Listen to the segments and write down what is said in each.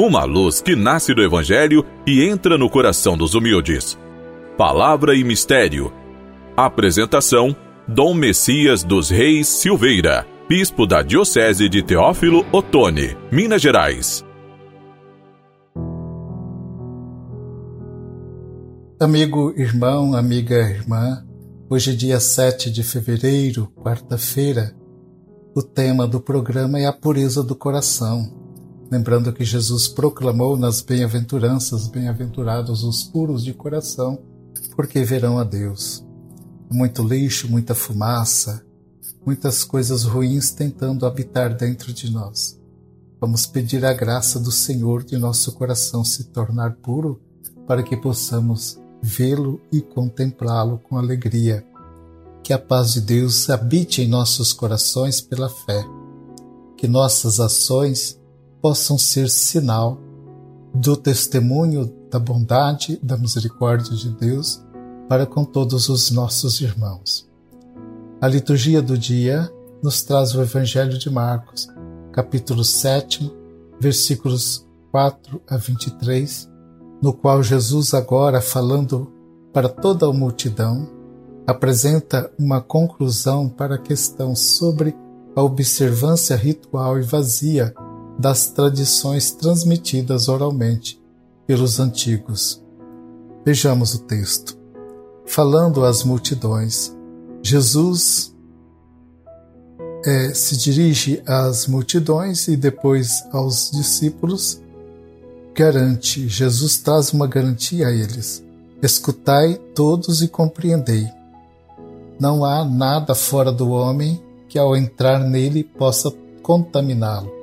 uma luz que nasce do Evangelho e entra no coração dos humildes. Palavra e Mistério. Apresentação: Dom Messias dos Reis Silveira, Bispo da Diocese de Teófilo Otoni, Minas Gerais. Amigo irmão, amiga irmã, hoje, dia 7 de fevereiro, quarta-feira, o tema do programa é a pureza do coração lembrando que Jesus proclamou nas bem-aventuranças: Bem-aventurados os puros de coração, porque verão a Deus. Muito lixo, muita fumaça, muitas coisas ruins tentando habitar dentro de nós. Vamos pedir a graça do Senhor de nosso coração se tornar puro, para que possamos vê-lo e contemplá-lo com alegria. Que a paz de Deus habite em nossos corações pela fé. Que nossas ações possam ser sinal do testemunho da bondade, da misericórdia de Deus para com todos os nossos irmãos. A liturgia do dia nos traz o Evangelho de Marcos, capítulo 7, versículos 4 a 23, no qual Jesus, agora falando para toda a multidão, apresenta uma conclusão para a questão sobre a observância ritual e vazia das tradições transmitidas oralmente pelos antigos. Vejamos o texto. Falando às multidões, Jesus é, se dirige às multidões e depois aos discípulos, garante, Jesus traz uma garantia a eles: escutai todos e compreendei. Não há nada fora do homem que ao entrar nele possa contaminá-lo.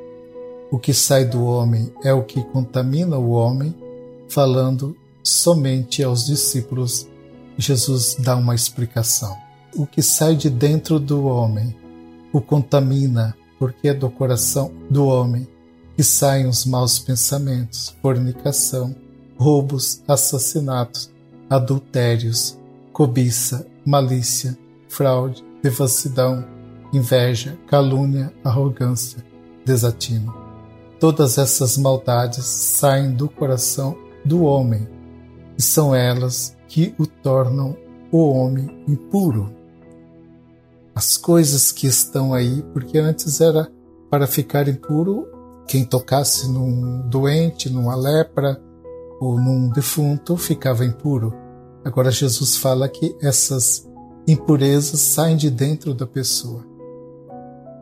O que sai do homem é o que contamina o homem, falando somente aos discípulos, Jesus dá uma explicação. O que sai de dentro do homem o contamina, porque é do coração do homem que saem os maus pensamentos, fornicação, roubos, assassinatos, adultérios, cobiça, malícia, fraude, devassidão, inveja, calúnia, arrogância, desatino. Todas essas maldades saem do coração do homem e são elas que o tornam o homem impuro. As coisas que estão aí, porque antes era para ficar impuro quem tocasse num doente, numa lepra ou num defunto ficava impuro. Agora Jesus fala que essas impurezas saem de dentro da pessoa.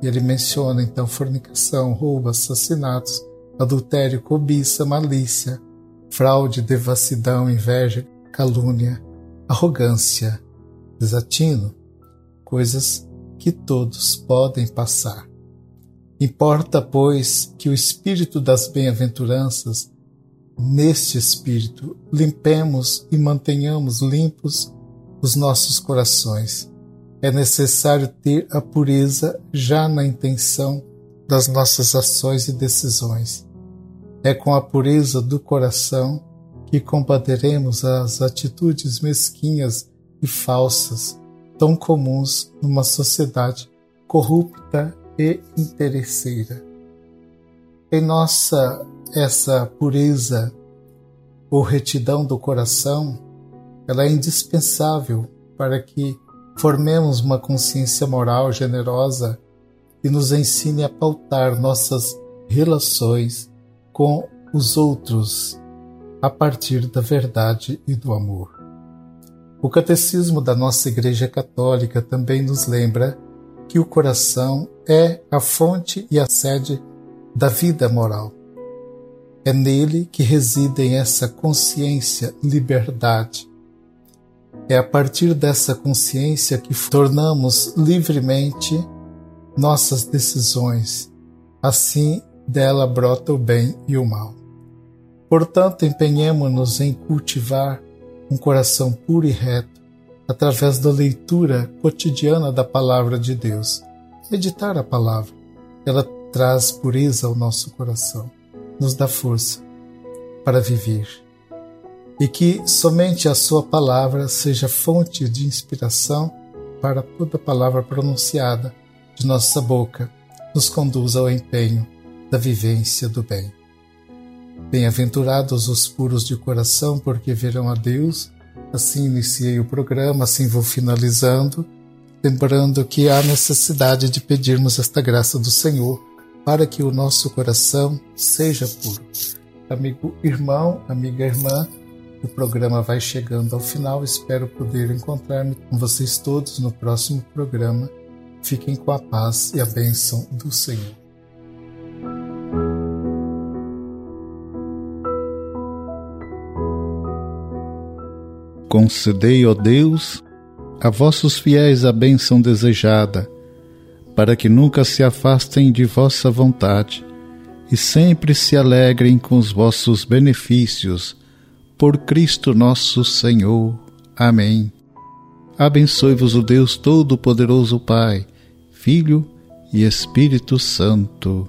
E ele menciona então fornicação, roubo, assassinatos, adultério, cobiça, malícia, fraude, devassidão, inveja, calúnia, arrogância, desatino, coisas que todos podem passar. Importa, pois, que o espírito das bem-aventuranças, neste espírito, limpemos e mantenhamos limpos os nossos corações é necessário ter a pureza já na intenção das nossas ações e decisões. É com a pureza do coração que combateremos as atitudes mesquinhas e falsas tão comuns numa sociedade corrupta e interesseira. Em nossa essa pureza ou retidão do coração, ela é indispensável para que Formemos uma consciência moral generosa e nos ensine a pautar nossas relações com os outros a partir da verdade e do amor. O Catecismo da nossa Igreja Católica também nos lembra que o coração é a fonte e a sede da vida moral. É nele que residem essa consciência, liberdade, é a partir dessa consciência que tornamos livremente nossas decisões. Assim dela brota o bem e o mal. Portanto, empenhemos-nos em cultivar um coração puro e reto através da leitura cotidiana da palavra de Deus. Meditar a palavra, ela traz pureza ao nosso coração, nos dá força para viver e que somente a Sua palavra seja fonte de inspiração para toda palavra pronunciada de nossa boca, nos conduza ao empenho da vivência do bem. Bem-aventurados os puros de coração, porque verão a Deus. Assim iniciei o programa, assim vou finalizando, lembrando que há necessidade de pedirmos esta graça do Senhor para que o nosso coração seja puro. Amigo irmão, amiga irmã, o programa vai chegando ao final. Espero poder encontrar-me com vocês todos no próximo programa. Fiquem com a paz e a bênção do Senhor. Concedei, ó Deus, a vossos fiéis a bênção desejada, para que nunca se afastem de vossa vontade e sempre se alegrem com os vossos benefícios por Cristo nosso Senhor. Amém. Abençoe-vos o Deus Todo-Poderoso, Pai, Filho e Espírito Santo.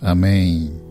Amém.